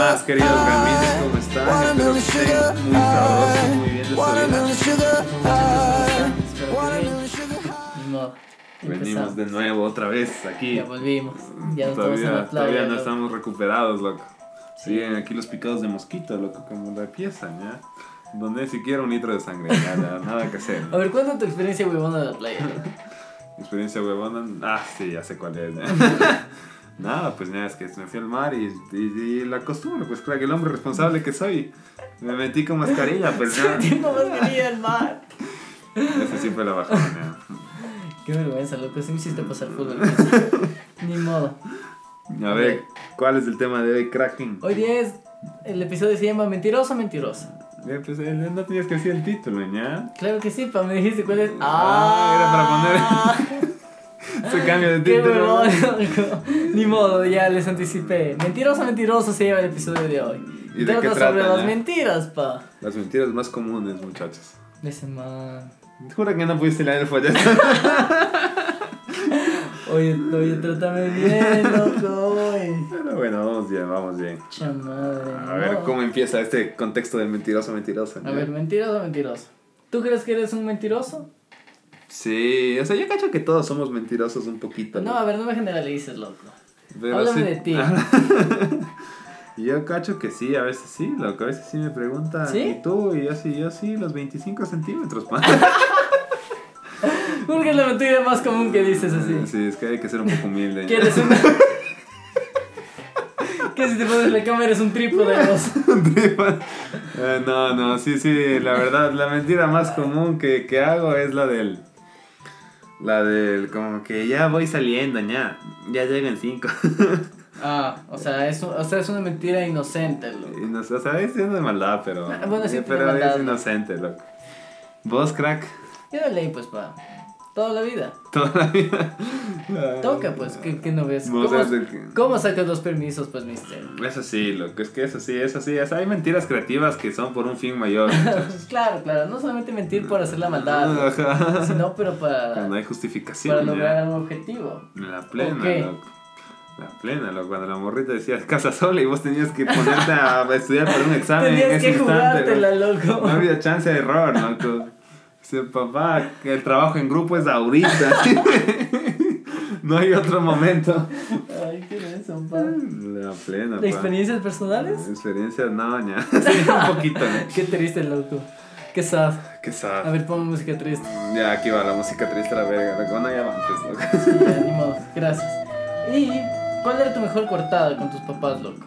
más, queridos gamines? ¿Cómo están? Espero que estén muy sabrosos, muy bien de su vida. Modo. Venimos Empezamos. de nuevo otra vez aquí. Ya volvimos. Ya no Todavía, la playa. todavía no loco. estamos recuperados, loco. Siguen aquí los picados de mosquito, loco, como la pieza, ¿ya? Donde siquiera un litro de sangre, ya, ya, nada que hacer. A ver, cuéntame tu experiencia huevona de la playa. Experiencia huevona. Ah, sí, ya sé cuál es. Nada, pues ya es que me fui al mar y, y, y la costumbre, pues claro que el hombre responsable que soy. Me metí con mascarilla, pues ya. Tiempo más quería el mar. Ese sí fue la bajada, ya. Qué vergüenza, loco. Sí me hiciste pasar fútbol. Ni modo. A ver, ¿cuál es el tema de hoy, Kraken? Hoy día es. El episodio se llama Mentiroso o Mentiroso. Eh, pues eh, no tenías que decir el título, ¿ya? Claro que sí, pa. Me dijiste cuál es. Ah, era para Se cambia de título. Ni modo, ya les anticipé. Mentiroso, mentiroso se lleva el episodio de hoy. ¿Y de qué Trata sobre las mentiras, pa. Las mentiras más comunes, muchachos. Ese man. Jura que no pudiste leer el folleto. Oye, oye, trátame bien, loco. oye. Pero bueno, vamos bien, vamos bien. Cha madre. A ver no. cómo empieza este contexto del mentiroso, mentiroso. A ¿ya? ver, mentiroso mentiroso. ¿Tú crees que eres un mentiroso? Sí, o sea, yo cacho que todos somos mentirosos un poquito. No, a ver, no me generalices, loco. Pero Háblame sí- de ti. Yo cacho que sí, a veces sí, loco, a veces sí me preguntan, ¿Sí? ¿y tú? Y yo sí, yo sí, los 25 centímetros, pa. Porque es la mentira más común que dices así. Sí, es que hay que ser un poco humilde. Que eres una. que si te pones la cámara eres un trípode vos. Eh, no, no, sí, sí, la verdad, la mentira más común que, que hago es la del... La del, como que ya voy saliendo, ya, ya llegan cinco. Ah, o sea, es, un- o sea, es una mentira inocente, loco. Y no sé, o sea, es de maldad, pero... Ah, bueno, sí, eh, pero es ¿no? inocente, loco. Vos, crack, Yo ley, pues, pa. Toda la vida. toda la vida. Toca, pues, ¿qué, qué no ves? ¿Cómo, que- ¿Cómo sacas los permisos, pues, mister? Eso sí, loco, es que eso sí, eso sí, hay mentiras creativas que son por un fin mayor. muchachos. claro, claro, no solamente mentir por hacer la maldad, sino pero para, Cuando hay justificación. para ya. lograr un objetivo. La plena, Ok. loco. La plena, loco. Cuando la morrita decía casa sola y vos tenías que ponerte a estudiar para un examen en Tenías ese que instante. jugártela, loco. No había chance de error, loco. Dice, papá, que el trabajo en grupo es ahorita. no hay otro momento. Ay, qué pa. La plena, pa. ¿Experiencias personales? Experiencias, no, ya. Sí, un poquito, ¿no? Qué triste, loco. Qué sad. Qué A sad. ver, pon música triste. Ya, aquí va la música triste, la verga. Bueno, ya va antes, loco. Sí, ya, ni modo. Gracias. ¿Y cuál era tu mejor cortada con tus papás, loco?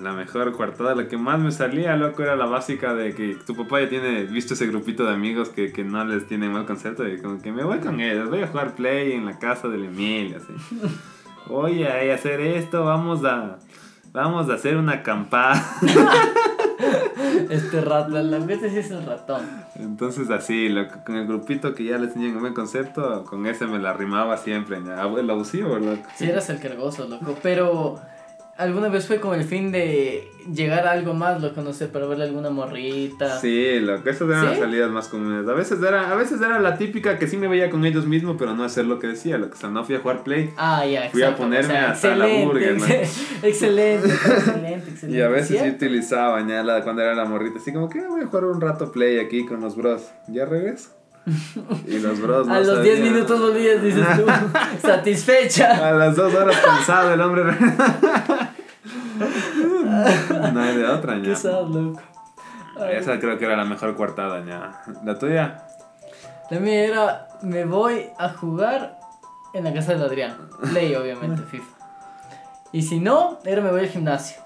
La mejor coartada, la que más me salía, loco, era la básica de que tu papá ya tiene visto ese grupito de amigos que, que no les tiene mal concepto y como que me voy con ellos, voy a jugar play en la casa del Emilio, así. Oye, hay hacer esto, vamos a, vamos a hacer una acampada. Este ratón, la vez sí es el ratón. Entonces así, loco, con el grupito que ya les tenían un buen concepto, con ese me la rimaba siempre, ya, abuelo abusivo, loco. Sí, eras el cargoso, loco. Pero alguna vez fue con el fin de llegar a algo más, loco, no sé, para verle alguna morrita. Sí, loco, esas eran ¿Sí? las salidas más comunes. A veces era, a veces era la típica que sí me veía con ellos mismos, pero no hacer lo que decía, loco. O sea, no fui a jugar play. Ah, ya, Fui a ponerme hasta la excelente, burger, Excelente, excelente, excelente. Y a veces sí ¿Cierto? utilizaba ya la, cuando era la morrita, así como que "Ah, voy a jugar un rato play aquí con los bros. ¿Ya regreso? Y los bros A los 10 sabían. minutos volvías, dices tú, satisfecha. A las dos horas cansado el hombre. no hay de otra, Qué ya. sad, loco. Ay. Esa creo que era la mejor coartada, ya. ¿La tuya? La mía era, me voy a jugar en la casa del Adrián. Play, obviamente, FIFA. Y si no, era me voy al gimnasio.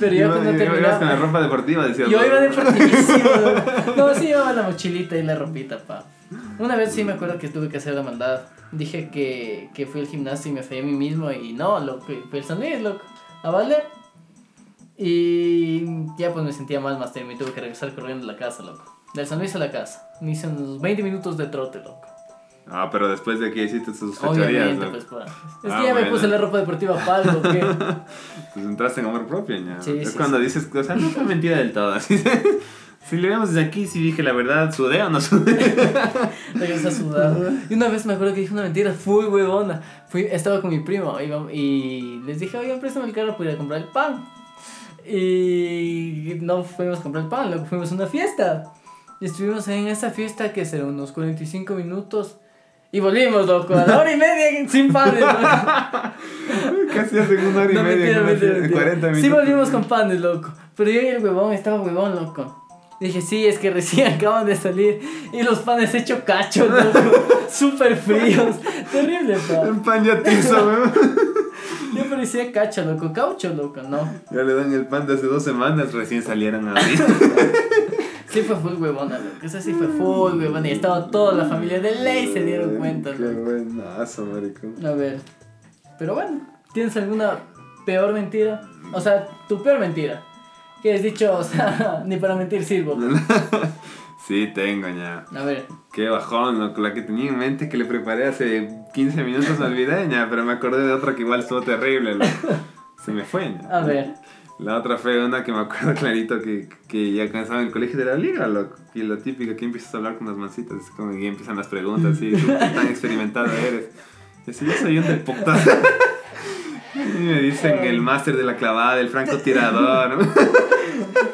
Pero yo cuando iba- ibas con la terminaba... ropa deportiva, decía. Yo iba deportivísimo. No, sí llevaba la mochilita y la ropita, pa. Una vez sí me acuerdo que tuve que hacer la maldad. Dije que, que fui al gimnasio y me fallé a mí mismo y no, loco. y Fue el San Luis, loco. A valer. Y ya pues me sentía mal más tarde. Me tuve que regresar corriendo a la casa, loco. Del San Luis a la casa. Me hice unos 20 minutos de trote, loco. Ah, pero después de que hiciste tus fechorías, Obviamente, loco. pues, pa. Es Ah, que ya me bueno. puse la ropa deportiva para algo, ¿qué? Pues entraste en amor propio, ya. Sí, es sí, cuando sí. dices, o sea, no fue mentira del todo. Si le vemos desde aquí, sí dije la verdad, ¿sudé o no sudé? Regresa sudado. Y una vez me acuerdo que dije una mentira, fui huevona. Fui, estaba con mi primo iba- y les dije, oigan, préstame el carro para ir a comprar el pan. Y no fuimos a comprar el pan, luego fuimos a una fiesta. Y estuvimos en esa fiesta que será unos 45 minutos. Y volvimos, loco, a la hora y media sin panes. loco. Casi hace una hora y No, media. mentira, con una mentira, fiesta, mentira. 40 minutos. Sí volvimos con panes, loco. Pero yo y el huevón estaba huevón, loco. Dije, sí, es que recién acaban de salir y los panes hecho cacho, loco. Súper fríos. Terrible, pa. Un pan ya tizo, weón. Yo parecía cacho, loco. Caucho, loco, no. Ya le dan el pan de hace dos semanas, recién salieron a. Sí fue full huevona, loco. Esa sí fue full huevona. Y estaba toda la familia de ley, se dieron cuenta, Qué loco. buenazo, maricón. A ver. Pero bueno, ¿tienes alguna peor mentira? O sea, tu peor mentira. Que has dicho, o sea, ni para mentir sirvo. Sí, tengo ya. A ver. Qué bajón, loco. La que tenía en mente que le preparé hace 15 minutos me olvidé, ya, pero me acordé de otra que igual estuvo terrible, loco. Se me fue, ya. A ver. La otra fue una que me acuerdo clarito que, que ya cansaba en el colegio de la liga, loco. Y la típica que empiezas a hablar con las mancitas, es como que empiezan las preguntas, así, tú tan experimentado eres. Y así, yo soy un del. Y me dicen el máster de la clavada, el francotirador.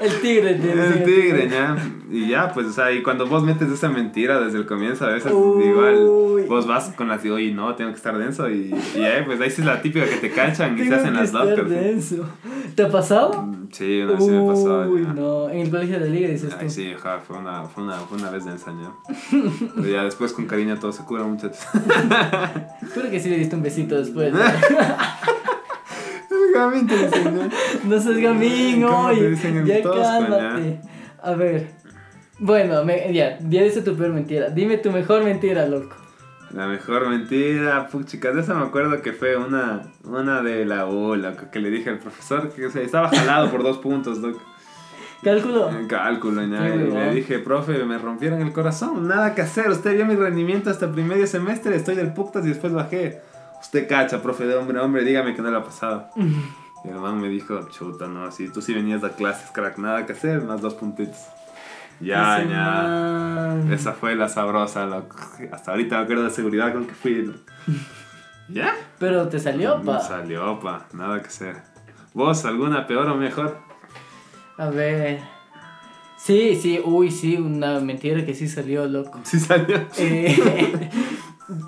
El tigre, el decía. tigre, ya. Y ya, pues, o sea, y cuando vos metes esa mentira desde el comienzo, a veces Uy. igual vos vas con las, digo, y no, tengo que estar denso. Y, y ahí, pues, ahí sí es la típica que te canchan y se Tengo hacen que las locas. denso. ¿Te ha pasado? Sí, una vez sí me pasó. Uy, no. En el colegio de liga dices Ay, tú. sí, ajá, fue una, fue una, fue una vez de ensaño. Pero ya después con cariño todo se cura, muchachos. Creo que sí le diste un besito después. ¿no? Te dicen, No seas gamín, ¿Cómo te oye. Ya cálmate. A ver. Bueno, me- ya, ya dice tu peor mentira. Dime tu mejor mentira, loco. La mejor mentira, puchica, de esa me acuerdo que fue una, una de la U, loco, que le dije al profesor que o sea, estaba jalado por dos puntos, loco. Cálculo. En cálculo, y le dije, profe, me rompieron el corazón, nada que hacer, usted vio mi rendimiento hasta el primer semestre, estoy del putas y después bajé. Usted cacha, profe de hombre, hombre, dígame que no le ha pasado. Y el man me dijo, chuta, no, si tú sí venías a clases, crack, nada que hacer, más dos puntitos. Ya, Ese ya. man. Esa fue la sabrosa, loco. Hasta ahorita me acuerdo de seguridad con que fui. ¿Ya? Pero te salió, pa. salió, pa. Nada que hacer. ¿Vos alguna peor o mejor? A ver. Sí, sí, uy, sí, una mentira que sí salió, loco. Sí salió. Eh,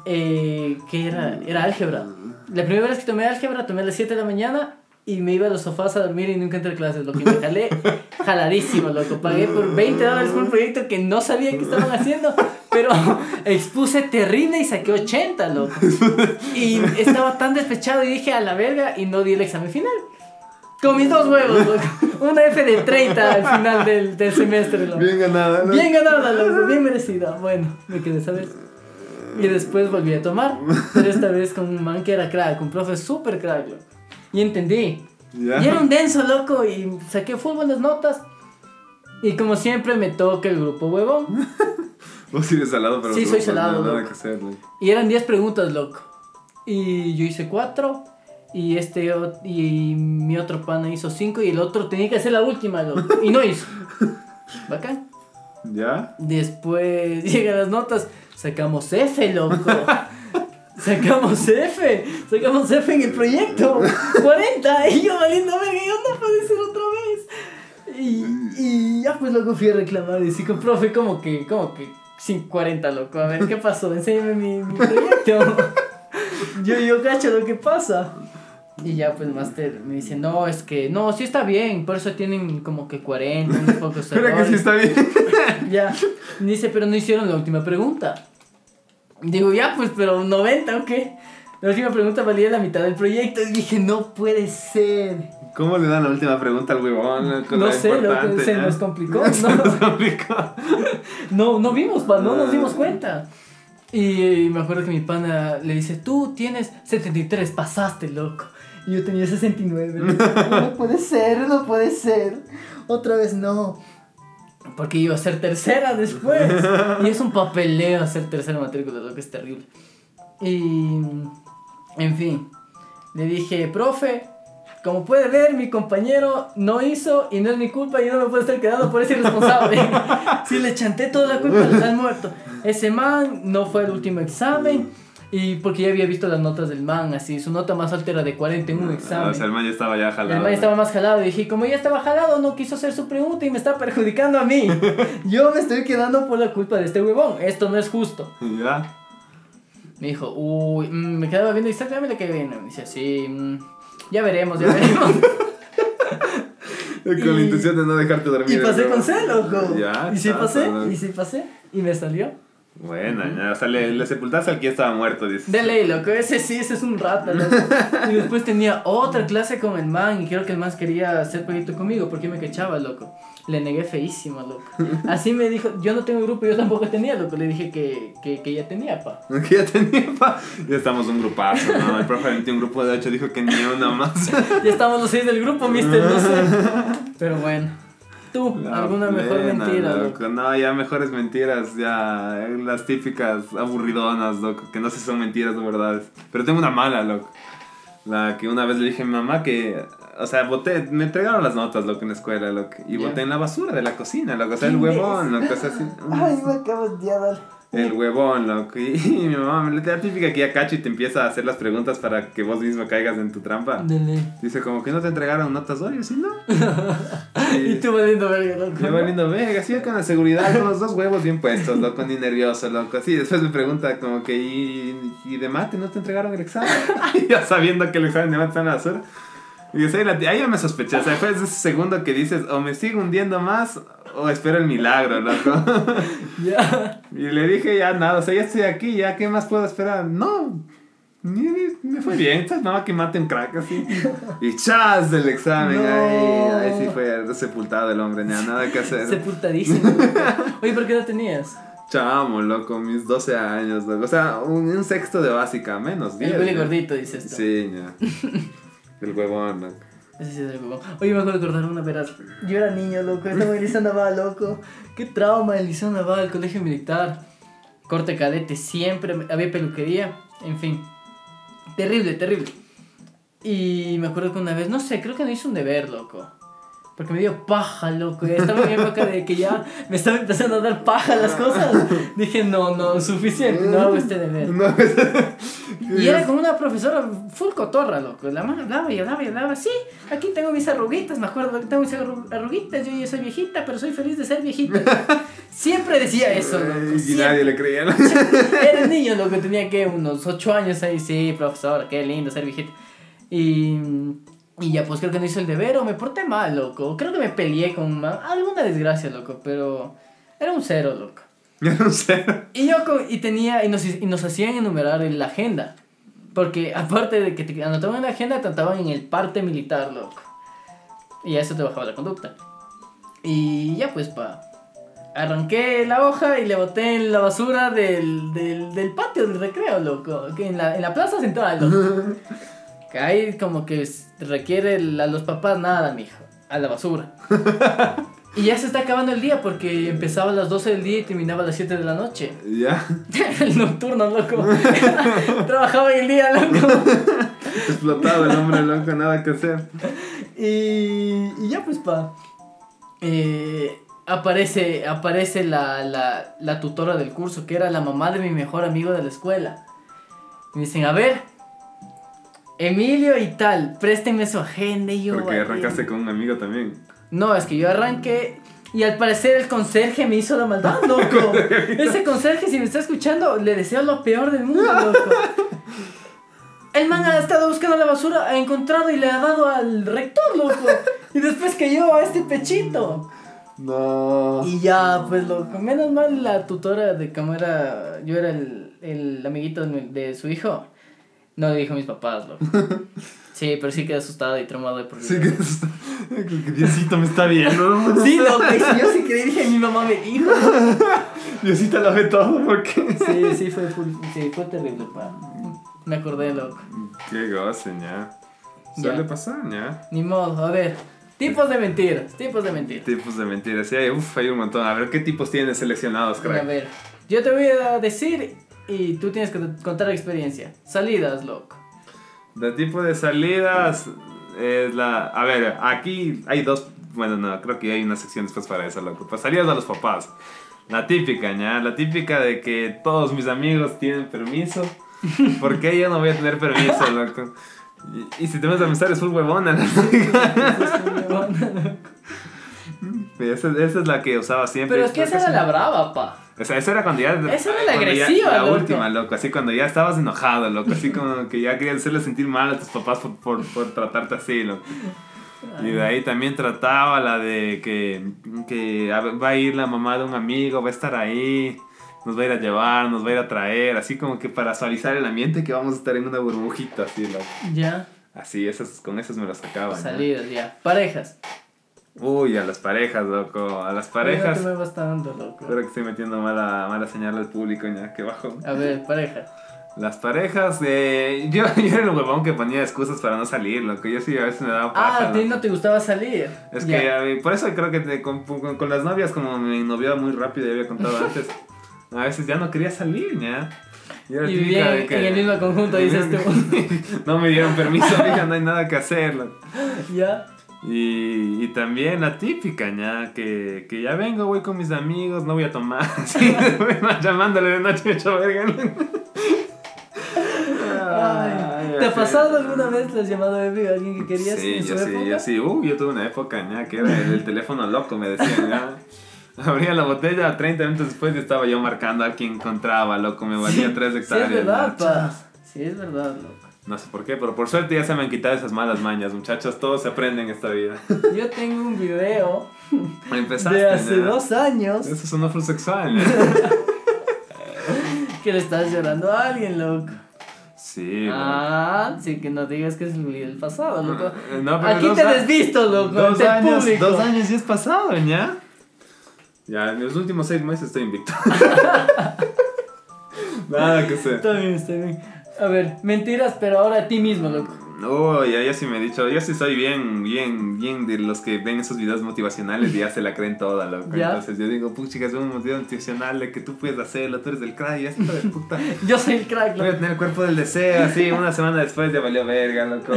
eh, ¿Qué era? Era álgebra. La primera vez que tomé álgebra, tomé a las 7 de la mañana y me iba a los sofás a dormir y nunca entré a clases. Lo que me jalé, jaladísimo, loco. Pagué por 20 dólares por un proyecto que no sabía que estaban haciendo, pero expuse terrible y saqué 80, loco. Y estaba tan despechado y dije a la verga y no di el examen final. Con mis dos huevos, loco. Una F de 30 al final del, del semestre, loco. Bien ganada, ¿no? Bien ganada, loco, bien merecida. Bueno, me quedé esa vez. Y después volví a tomar, pero esta vez con un man que era crack, un profe súper crack, loco. Y entendí. Ya. Y era un denso, loco, y saqué full buenas notas. Y como siempre me toca el grupo huevón. Vos sí eres salado, pero Sí, soy salado, Nada que hacer, loco. Y eran 10 preguntas, loco. Y yo hice 4. Y este y mi otro pana hizo 5 y el otro tenía que hacer la última, loco. Y no hizo. Bacán. ¿Ya? Después llegan las notas, sacamos F, loco. Sacamos F, sacamos F en el proyecto. 40, y yo valiendo verga, y puede ser otra vez. Y, y ya pues luego fui a reclamar y decir profe, como que, como que sin 40, loco. A ver, ¿qué pasó? Enséñame mi, mi proyecto. Yo, yo cacho lo que pasa. Y ya pues Master me dice, no, es que, no, sí está bien, por eso tienen como que 40, unos pocos Espera que sí errores". está bien. Ya. Dice, pero no hicieron la última pregunta. Digo, ya, pues, pero 90 o qué. La última pregunta valía la mitad del proyecto. Y dije, no puede ser. ¿Cómo le dan la última pregunta al huevón? No sé, lo que se nos complicó. Se No, nos complicó. no, no vimos, no nos dimos cuenta. Y, eh, me acuerdo que mi pana le dice, tú tienes 73, pasaste, loco. Y yo tenía 69. loco. No puede ser, no puede ser. Otra vez no. Porque iba a ser tercera después. Y es un papeleo hacer tercera matrícula, lo que es terrible. Y. En fin. Le dije, profe, como puede ver, mi compañero no hizo y no es mi culpa y no me puedo estar quedando por ese irresponsable. sí, le chanté toda la culpa al muerto. Ese man no fue el último examen. Y porque ya había visto las notas del man, así, su nota más alta era de 40 en un examen. O sea, el man ya estaba ya jalado. El man estaba más jalado. Y dije, como ya estaba jalado, no quiso hacer su pregunta y me está perjudicando a mí. Yo me estoy quedando por la culpa de este huevón. Esto no es justo. Ya. Me dijo, uy, mm, me quedaba viendo le quedé bien. Me dice, sí, mm, ya veremos, ya veremos. Con la intención de no dejarte dormir. Y pasé con C, loco. Ya, y sí pasé, y sí pasé. Y me salió. Buena, ya, o sea, le, le sepultaste al que estaba muerto, dices. De ley, loco, ese sí, ese es un rata, loco. Y después tenía otra clase con el man, y creo que el man quería hacer proyecto conmigo, porque me quechaba, loco. Le negué feísimo, loco. Así me dijo, yo no tengo grupo, yo tampoco tenía, loco. Le dije que, que, que ya tenía, pa. Que ya tenía, pa. Ya estamos un grupazo, ¿no? El profe metió un grupo de 8, dijo que ni una más. Ya estamos los seis del grupo, mister, no sé. Pero bueno. ¿Tú, La alguna mejor mentira, loco? No, ya mejores mentiras, ya eh, las típicas aburridonas, loco, que no sé si son mentiras o verdades. Pero tengo una mala, loco. La que una vez le dije a mi mamá que, o sea, boté, me entregaron las notas, loco, en la escuela, loco, y Ya. boté en la basura de la cocina, loco, o sea, el ¿Qué huevón, loco, o sea, así. Ay, me acabas de dar. El huevón, loco. Y, mi mamá, la típica que ya cacho y te empieza a hacer las preguntas para que vos mismo caigas en tu trampa. Dele. Dice como que no te entregaron notas hoy, ¿sí no? Y tú valiendo verga, loco. Me va lindo, venga, así con la seguridad, con los dos huevos bien puestos, loco, ni nervioso, loco. Así, después me pregunta como que, ¿y, y de mate no te entregaron el examen? Y ya sabiendo que el examen de mate está en la basura. Y yo, ahí, ahí ya me sospeché, o sea, fue ese segundo que dices, o me sigo hundiendo más, o espero el milagro, loco. Ya. Y le dije, ya nada, o sea, ya estoy aquí, ya, ¿qué más puedo esperar? No, ni- me fue bien, nada que mate un crack así. Y chas del examen, No. ahí, ahí sí fue sepultado el hombre, ya nada que hacer. Sepultadísimo. Oye, ¿por qué no tenías? Chamo, loco, mis 12 años, loco. O sea, un, un sexto de básica, menos 10. El gordito, dices. Sí, ya. El huevón, loco. Ese sí es el huevón. Oye, me acuerdo de acordar una verás. Yo era niño, loco. Estaba en el Liceo Naval, loco. Qué trauma el Liceo Naval, el colegio militar. Corte cadete, siempre había peluquería. En fin. Terrible, terrible. Y me acuerdo que una vez, no sé, creo que no hice un deber, loco. Porque me dio paja, loco. Estaba en época de que ya me estaba empezando a dar paja las cosas. Dije, no, no, suficiente, no hago este deber. No, Y era como una profesora full cotorra, loco. La mano hablaba y hablaba y hablaba. Sí, aquí tengo mis arruguitas, me acuerdo que tengo mis arru- arruguitas. Yo ya soy viejita, pero soy feliz de ser viejita. Siempre decía eso, loco. Y nadie le creía. ¿no? Era niño, loco, tenía que unos 8 años ahí. Sí, profesora, qué lindo ser viejita. Y, y ya, pues creo que no hice el deber o me porté mal, loco. Creo que me peleé con un man. Alguna desgracia, loco, pero era un cero, loco. Yo no sé. Y yo y tenía, y nos, y nos hacían enumerar en la agenda. Porque aparte de que te anotaban en la agenda, te anotaban en el parte militar, loco. Y a eso te bajaba la conducta. Y ya pues, pa. Arranqué la hoja y le boté en la basura del, del, del patio del recreo, loco. Que en, la, en la plaza central, loco. Que ahí como que requiere el- a los papás nada, mijo. A la basura. Y ya se está acabando el día porque empezaba a las 12 del día y terminaba a las 7 de la noche. Ya. el nocturno, loco. Trabajaba el día, loco. Explotado el hombre, loco, nada que hacer. Y, y ya pues, pa. eh, aparece aparece la, la, la tutora del curso, que era la mamá de mi mejor amigo de la escuela. Me dicen, a ver, Emilio y tal, préstenme su agenda y yo... Porque arrancaste con un amigo también. No, es que yo arranqué y al parecer el conserje me hizo la maldad, loco. Ese conserje, si me está escuchando, le deseo lo peor del mundo, loco. El man ha estado buscando la basura, ha encontrado y le ha dado al rector, loco. Y después cayó a este pechito. No. Y ya, pues, loco. Menos mal la tutora de cómo era. Yo era el, el amiguito de, mi- de su hijo. No le dijo a mis papás, loco. Sí, pero sí quedé asustado y traumado de por. Sí que está... que Diosito me está viendo. Sí, loco, y si yo sí creí, dije, mi mamá me dijo. Diosito lo ve todo porque. Sí, sí, fue, sí, fue terrible, pa. Me acordé, loco. Qué goce, ya. Suele pasar, ya. Ni modo, a ver. Tipos de mentiras, tipos de mentiras. Tipos de mentiras. Sí, hay, uf, hay un montón. A ver, ¿qué tipos tienes seleccionados, A crack? ver, yo te voy a decir y tú tienes que contar experiencia. Salidas, loco. De tipo de salidas. es la... A ver, aquí hay dos... Bueno, no, creo que hay una sección después para eso, loco. Pues salidas a los papás. La típica, ¿ya? La típica de que todos mis amigos tienen permiso. ¿Por qué yo no voy a tener permiso, loco? Y, y si te vas a pensar, es full huevona. Esa, esa es la que usaba siempre. Pero es que esa era la brava, pa. O sea, esa era cuando ya. Esa era la agresiva, La loco. última, loco. Así cuando ya estabas enojado, loco. Así como que ya querías hacerle sentir mal a tus papás por, por, por tratarte así, loco. Y de ahí también trataba la de que, que va a ir la mamá de un amigo, va a estar ahí, nos va a ir a llevar, nos va a ir a traer, así como que para suavizar el ambiente que vamos a estar en una burbujita, así, loco. Ya. Así, esas, con esas me las sacaban. ¿no? Salidas, ya. Parejas. Uy, a las parejas, loco. A las parejas. que me va dando, loco. Creo que estoy metiendo mala, mala señal al público, ya que bajo. A ver, pareja. Las parejas, eh, yo, yo era el huevón que ponía excusas para no salir, loco. Yo sí a veces me daba paja. Ah, a ti no te gustaba salir. Es Ya. que a mí- por eso creo que te- con, con- con las novias, como me noviaba muy rápido, ya había contado antes, a veces ya no quería salir, ya. Y, era Y típica vivía en, el mismo conjunto, dices tú. no me dieron permiso, mija, no hay nada que hacer. loco. ya. Y, y también la típica, ya, que, que ya vengo, voy con mis amigos, no voy a tomar. Sí, llamándole de noche, hecho verga. Ay, ¿Te ha pasado alguna vez le has llamado a alguien que querías Sí, en su yo sí, yo sí. Uh, yo tuve una época, ya, que era el, el teléfono loco, me decían, ya. Abría la botella, 30 minutos después ya estaba yo marcando a quien encontraba, loco, me valía 3 Sí, hectáreas. es verdad, pa. Sí, es verdad, loco. No sé por qué, pero por suerte ya se me han quitado esas malas mañas, muchachos, todos se aprenden en esta vida. Yo tengo un video Empezaste, de hace dos años Eso es un. ¿ya? que le estás llorando a alguien, loco. Sí, Ah, sí, que no digas que es el video del pasado, loco. Eh, no, pero Aquí te desvisto, loco, Dos años, público. dos años y es pasado, ¿ya? Ya, en los últimos seis meses estoy invicto. Nada que sé. Está bien, está bien. A ver, mentiras, pero ahora a ti mismo, loco. Oh, ya, ya sí me he dicho, yo sí soy bien, bien, bien de los que ven esos videos motivacionales y ya se la creen toda, loco. Ya. Entonces yo digo, pucha, es un video motivacional de que tú puedes hacerlo, tú eres del crack ya hijo de puta. Yo soy el crack, Voy a loco. tener el cuerpo del deseo, así, una semana después ya valió verga, loco.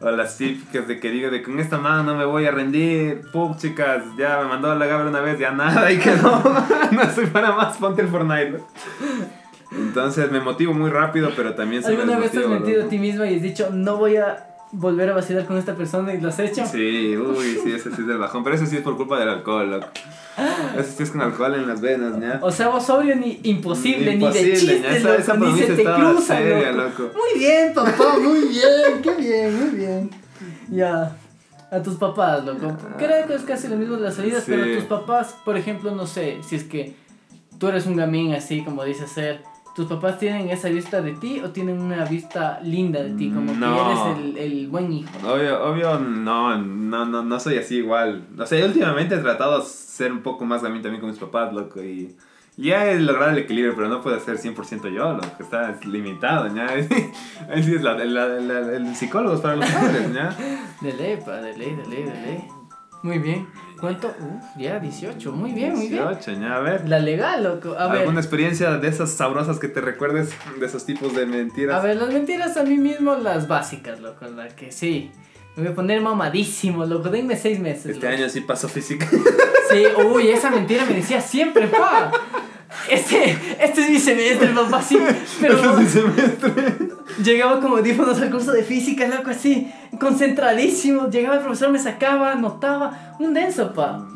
O las típicas de que digo de con esta mano no me voy a rendir. Pup, chicas, ya me mandó a la gabra una vez, ya nada, y que no, no soy para más, ponte el Fortnite. ¿no? Entonces me motivo muy rápido, pero también se me ¿Alguna vez te has mentido a ti mismo y has dicho, no voy a volver a vacilar con esta persona y lo has hecho? Sí, uy, sí, ese sí es del bajón, pero eso sí es por culpa del alcohol, loco. Eso sí es con alcohol en las venas, ¿ya? O sea, vos sobrio ni imposible, ni de chiste, ya, esa- loco, esa ni se te cruza, seria, loco. loco. Muy bien, papá, muy bien, qué bien, muy bien. Ya, a tus papás, loco. Creo que es casi lo mismo de las salidas, Sí. pero tus papás, por ejemplo, no sé, si es que tú eres un gamín así, como dice ser, ¿tus papás tienen esa vista de ti o tienen una vista linda de ti? Como No. que eres el, el buen hijo. Obvio, obvio, no, no, no, no soy así igual. O sea, yo últimamente he tratado de ser un poco más gamín también con mis papás, loco, y ya he logrado el equilibrio, pero no puedo ser 100% yo, loco, está limitado, ¿ya? Ahí sí es la, la- la- el psicólogo es para los padres, ¿ya? De ley, pa, de ley, de ley, de ley. Muy bien. ¿Cuánto? Uf, ya 18. Muy bien, muy bien. 18, ¿ya? A ver. La legal, loco. A ver. ¿Alguna experiencia de esas sabrosas que te recuerdes de esos tipos de mentiras? A ver, las mentiras a mí mismo, las básicas, loco. La que sí. Me voy a poner mamadísimo, loco. Denme seis meses. Este loco. año sí pasó física. Sí, uy, esa mentira me decía siempre, pa. Este, este es mi semestre, papá, sí. Pero Este es mi semestre. llegaba como audífonos al curso de física, loco, así, concentradísimo. Llegaba el profesor, me sacaba, anotaba. Un denso, pa.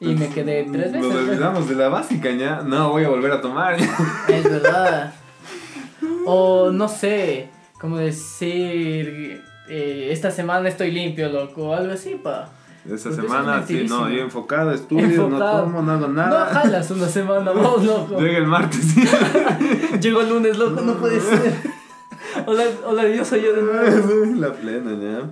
Y me quedé tres veces. Nos olvidamos de la básica, ¿ya? No voy a volver a tomar. Es verdad. O no sé, como decir, eh, esta semana estoy limpio, loco, o algo así, pa. Esta Porque semana, sí, no, yo enfocado, estudio, no Enfocado. tomo, no hago No nada. jalas una semana, vos, loco. Llega el martes, sí. Llego el lunes, loco, no puede ser. Hola, hola, yo soy yo de nuevo. la plena, ¿ya?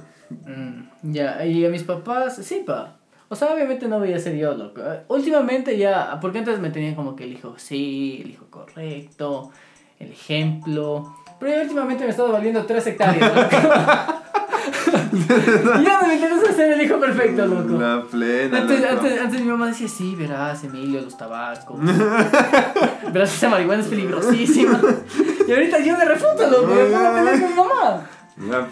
Mm, ya, y a mis papás, sí, pa. O sea, obviamente no voy a ser yo, loco. Últimamente ya, porque antes me tenían como que el hijo sí, el hijo correcto, el ejemplo. Pero últimamente me he estado valiendo tres hectáreas, loco. ya no me interesa ser el hijo perfecto, loco. La plena, Antes, loco. antes, antes mi mamá decía, sí, verás, Emilio, los tabacos. verás, esa marihuana es peligrosísima. Y ahorita yo le refuto, loco, me a pelear con mi mamá.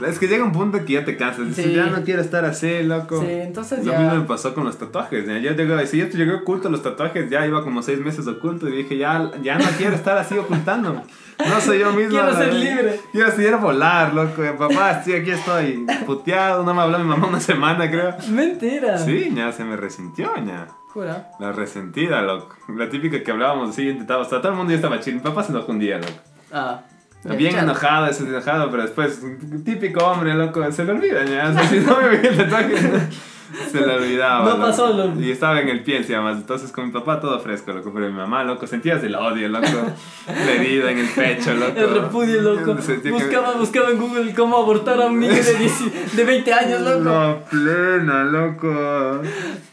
Es que llega un punto que ya te cansas. Dices, Sí. ya no quiero estar así, loco. Sí, entonces Lo ya. mismo me pasó con los tatuajes. ¿ya? Yo llegué, si yo te llegué oculto los tatuajes, ya iba como seis meses oculto y dije, ya, ya no quiero estar así ocultando. No soy yo mismo. Quiero ser libre. Quiero seguir volar, loco. Papá, sí, aquí estoy. Puteado, no me habló mi mamá una semana, creo. Mentira. Sí, ya se me resintió, ya. Jura. La resentida, loco. La típica que hablábamos así, intentaba, hasta todo el mundo ya estaba chill. Mi papá se enojó un día, loco. Ah. Bien Chat. enojado, pero después, típico hombre, loco, se le olvida, ya. O sea, si no me veía el tatuaje, se le olvidaba. No loco. pasó, loco. Y estaba en el pie encima más. Entonces, con mi papá todo fresco, loco, pero mi mamá, loco, sentías el odio, loco. la herida en el pecho, loco. El repudio, loco. Sentía que- Buscaba, buscaba en Google cómo abortar a un niño de, 10 de 20 años, loco. La plena, loco.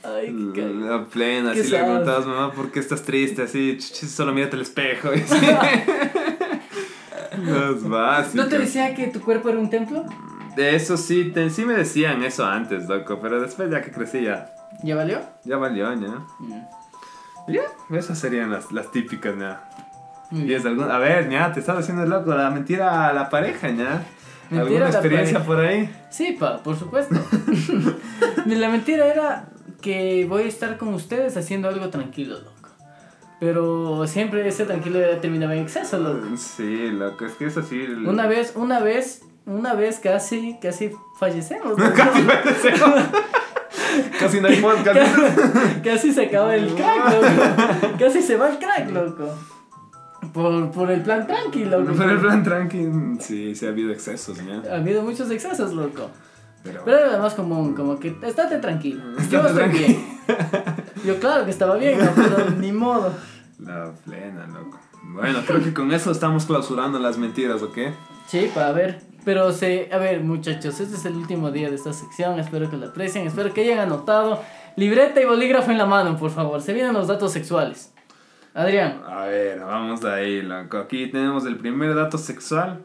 Ay, qué. La plena, así le preguntabas, mamá, ¿por qué estás triste? Así, "Ch, ch, solo mírate al espejo. y así. ¿No te decía que tu cuerpo era un templo? Eso sí, te- sí me decían eso antes, loco, pero después ya que crecí ya, ¿Ya valió? ya valió, ya. Mm. Ya, esas serían las, las típicas, ya. Y es algún, a ver, ya, te estaba haciendo loco, la mentira a la pareja, ya. ¿Alguna experiencia por ahí? Sí, pa, por supuesto. la mentira era que voy a estar con ustedes haciendo algo tranquilo, loco. Pero siempre ese tranquilo ya terminaba en exceso, loco. Sí, loco, es que es así. el- Una vez, una vez, una vez casi, casi fallecemos. loco. Casi fallecemos. Casi no hay podcast. Casi se acaba el crack, loco. Casi se va el crack, loco. Por, por el plan tranqui, loco. Pero el plan tranqui, sí, sí ha habido excesos, ya. Ha habido muchos excesos, loco. Pero, Pero era lo más común, como que estate tranquilo. Yo Estate estoy tranquilo. bien. Yo claro que estaba bien, no, pero ni modo. la plena, loco. Bueno, creo que con eso estamos clausurando las mentiras, ¿ok? Sí, para ver. Pero se, a ver, muchachos, este es el último día de esta sección. Espero que lo aprecien, espero que hayan anotado. Libreta y bolígrafo en la mano, por favor. Se vienen los datos sexuales. Adrián, A ver, vamos de ahí, loco. Aquí tenemos el primer dato sexual.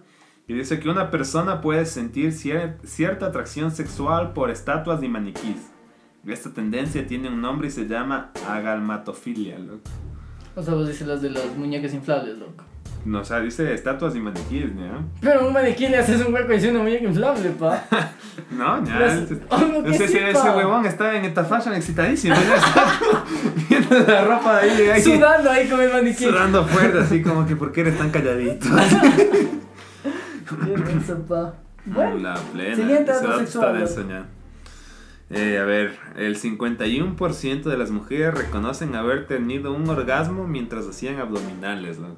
Y dice que una persona puede sentir cier- cierta atracción sexual por estatuas y maniquís. Esta tendencia tiene un nombre y se llama agalmatofilia, loco. o sea, vos dices las de las muñecas inflables, loco. No, o sea, dice estatuas y maniquís, ¿ya? Pero un maniquí le haces un hueco y es una muñeca inflable, pa. No, ya. Las- ese- Obvio que ese, sí, ese, pa. ese huevón está en esta fashion excitadísimo. Viendo la ropa de ahí, ahí Sudando ahí con el maniquí. sudando fuerte, así como que, ¿por qué eres tan calladito? Qué denso, pa. Bueno, La plena. siguiente ese dato dato sexual, está denso ya. Eh, a ver, el 51% de las mujeres reconocen haber tenido un orgasmo mientras hacían abdominales, loco.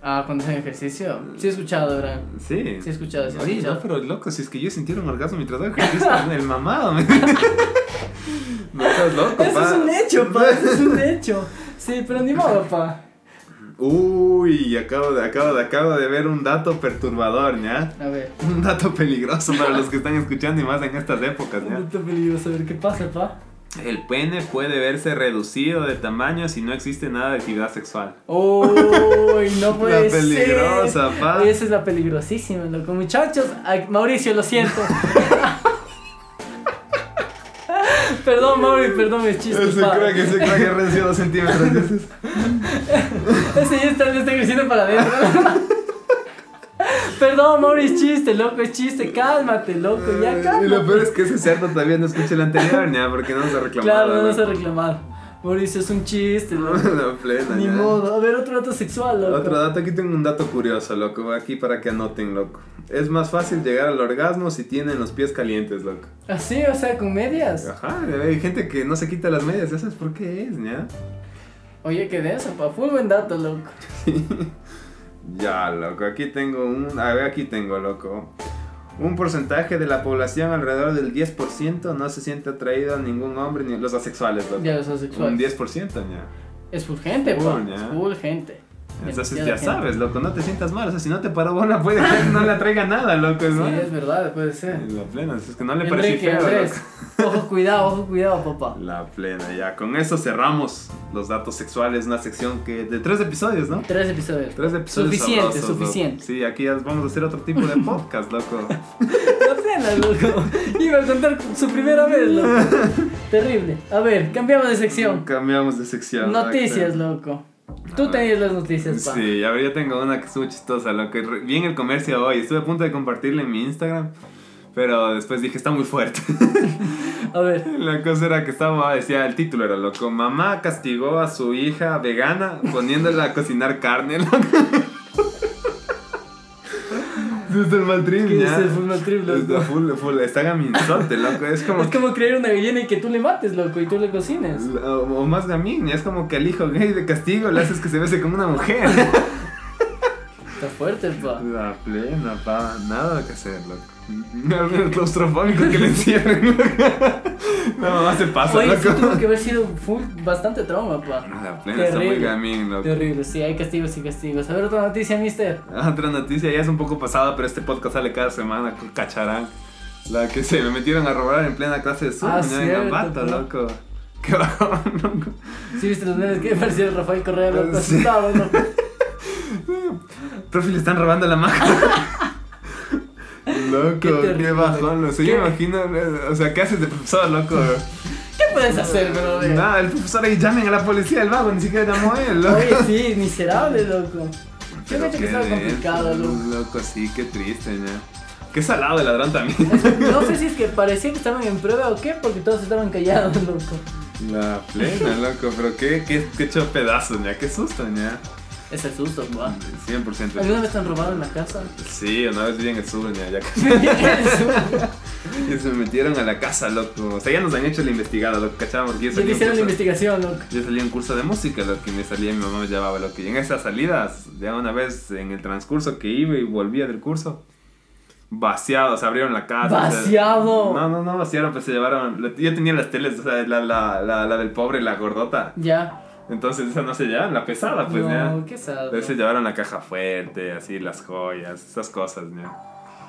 ah, cuando hacen ejercicio. Sí he escuchado, ¿verdad? Sí. Sí he escuchado, sí he Oye, escuchado. no, pero loco, si es que yo sentí un orgasmo mientras hago ejercicio, el mamado. me- no estás loco, Eso pa. es un hecho, pa. Eso es un hecho. Sí, pero ni modo, pa. Uy, acabo de, acabo de, acabo de ver un dato perturbador, ¿ya? A ver. Un dato peligroso para los que están escuchando y más en estas épocas, ¿ya? Está peligroso, a ver qué pasa, pa. El pene puede verse reducido de tamaño si no existe nada de actividad sexual. Uy, no puede La peligrosa, ser. pa. Esa es la peligrosísima, loco. Muchachos, Mauricio, lo siento. perdón, Mauri, perdón mis chistes, pa. ese crack ha reducido dos centímetros. Ese ya está, ya está creciendo para adentro. Perdón, Mauri, es chiste, loco, es chiste. Cálmate, loco, ya Y lo cálmate. peor es que ese cerdo todavía no escucha el anterior, ¿ya? Porque no nos ha reclamado. Claro, no ¿no? vas a reclamar. Mauricio, es un chiste, loco. La plena, Ni ya. modo. A ver, otro dato sexual, loco. Otro dato, aquí tengo un dato curioso, loco. Aquí para que anoten, loco. Es más fácil llegar al orgasmo si tienen los pies calientes, loco. Así, o sea, con medias. Ajá, hay gente que no se quita las medias, ¿ya sabes por qué es, ya? Oye, qué denso, pa. Full buen dato, loco. Ya, loco, aquí tengo un... A ver, aquí tengo, loco. Un porcentaje de la población, alrededor del 10%, no se siente atraído a ningún hombre, ni los asexuales, loco. Ya los Un asexuales. 10%, ya. Es full gente. Es full gente. Entonces ya gente. sabes, loco, no te sientas mal. O sea, si no te paró bola, puede que no le atraiga nada, loco, ¿no? Sí, es verdad, puede ser. La plena, es que no le pareció feo, Andrés. Ojo, cuidado, ojo, cuidado, papá. La plena, ya. Con eso cerramos los datos sexuales, una sección que de tres episodios, ¿no? Tres episodios. Tres episodios Suficiente, sabrosos, loco. suficiente. Sí, aquí ya vamos a hacer otro tipo de podcast, loco. La pena, loco. Iba a contar su primera vez, loco. Terrible. A ver, cambiamos de sección. Cambiamos de sección. Noticias, loco. Tú tenías las noticias, pa. Sí, a ver, yo tengo una que estuvo chistosa, lo que vi en el comercio hoy, estuve a punto de compartirla en mi Instagram, pero después dije, está muy fuerte. A ver. La cosa era que estaba, decía, el título era loco, mamá castigó a su hija vegana poniéndola a cocinar carne, loco. Es el mal trip, ¿Qué ya. es el full mal trip, loco? Está full, full, está gaminzote, loco, es como... Es como crear una gallina y que tú le mates, loco, y tú le cocines. O, o más gamín, es como que al hijo gay de castigo le haces que se bese con una mujer. Fuerte, pa. La plena, pa, nada que hacer, loco. El claustrofóbico que le encierren. La mamá se pasa, Oye, loco. tuvo que haber sido full, bastante trauma, pa. La plena está muy Terrible. gamín, loco. Terrible, sí, hay castigos y castigos. A ver, otra noticia, mister. Otra noticia, ya es un poco pasada, pero este podcast sale cada semana, cacharán. La que se me metieron a robar en plena clase de Zoom, Ah, ya en Ambato, loco. Qué bajón, loco. Sí, viste los memes que parecía Rafael Correa, loco, Sí. asustado, loco. Profe, le están robando la maja. Loco, Qué qué, bajón. O sea, ¿Qué? yo me imagino, eh, o sea, ¿qué haces de profesor, loco? ¿Qué puedes hacer, bro? Nada, el profesor ahí llamen a la policía, el vago ni siquiera llamó él, loco. Oye, sí, miserable, loco. Yo Pero me he hecho que estaba complicado, loco. Loco, sí, qué triste, ya. Qué salado el ladrón también. No sé si es que parecía que estaban en prueba o qué, porque todos estaban callados, loco. La plena, loco, pero qué, qué, qué hecho pedazos, ya, qué susto, ya. Es el susto, pa. 100%. ¿Alguna vez te han robado en la casa? Sí, una vez vi en el sur, ya que se me metieron a la casa, loco. O sea, ya nos han hecho la investigada, lo que cachábamos. Yo salí hicieron la investigación, loco. Yo salí un curso de música, lo que me salía mi mamá me llevaba, lo que y en esas salidas, ya una vez en el transcurso que iba y volvía del curso, vaciado, se abrieron la casa. o sea, ¡Vaciado! no, no, no, vaciaron, pues se llevaron. Yo tenía las teles, o sea, la, la, la, la del pobre, la gordota. Ya. Entonces esa no se llevan, la pesada, pues ya. no, qué sad. Entonces se llevaron la caja fuerte, así, las joyas, esas cosas, ya.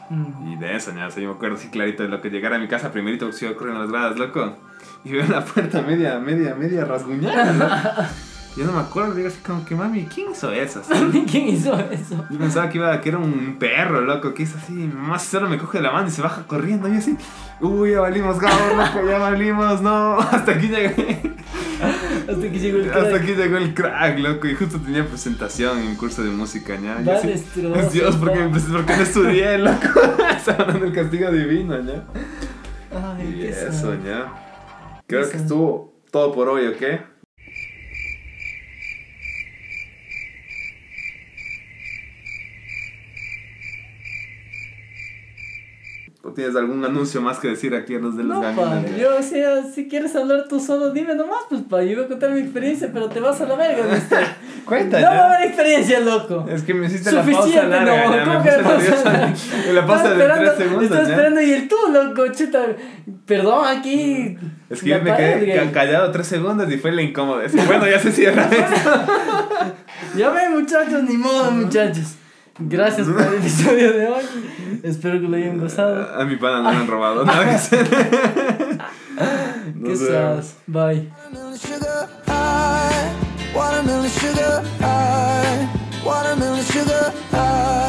Mm. Y de eso, ya, yo me acuerdo así clarito de lo que llegara a mi casa primerito, porque yo corriendo las gradas, loco. Y veo la puerta media, media, media rasguñada, ¿no? Yo no me acuerdo, digo así como que, mami, ¿quién hizo eso? ¿Quién hizo eso? Yo pensaba que, iba, que era un perro, loco, que hizo así. Mi mamá solo me coge de la mano y se baja corriendo. Y yo así, uy, ya valimos, Gabo, loco, ya valimos, no. Hasta aquí llegué. Hasta que llegó el Hasta crack. aquí llegó el crack, loco. Y justo tenía presentación en curso de música, ¿ya? Va así, destrozo, es Dios, me, porque no estudié, loco. Estaba dando el castigo divino, ¿ya? Ay, Y qué eso. ¿ya? Creo que estuvo todo por hoy, ¿ok? ¿O tienes algún anuncio más que decir aquí a los de los No, pa, gaminas? ya? yo, o sea, si quieres hablar tú solo, dime nomás, pues, pa, yo voy a contar mi experiencia, pero te vas a la verga. Cuenta, No va a haber experiencia, loco. Es que me hiciste la pausa Suficiente, larga, no, ¿cómo me que la la pausa de tres segundos, Estaba ¿ya? esperando y el tú, loco, chuta. Perdón, aquí. Es que yo me quedé callado tres segundos y fue la incómoda. Es que bueno, ya se cierra esto. Ya ven, muchachos, ni modo, muchachos. Gracias por el episodio de hoy. Espero que lo hayan gozado. A mi pana no le han robado nada que Nos vemos. Bye. Watermelon sugar high, watermelon sugar high, watermelon sugar high.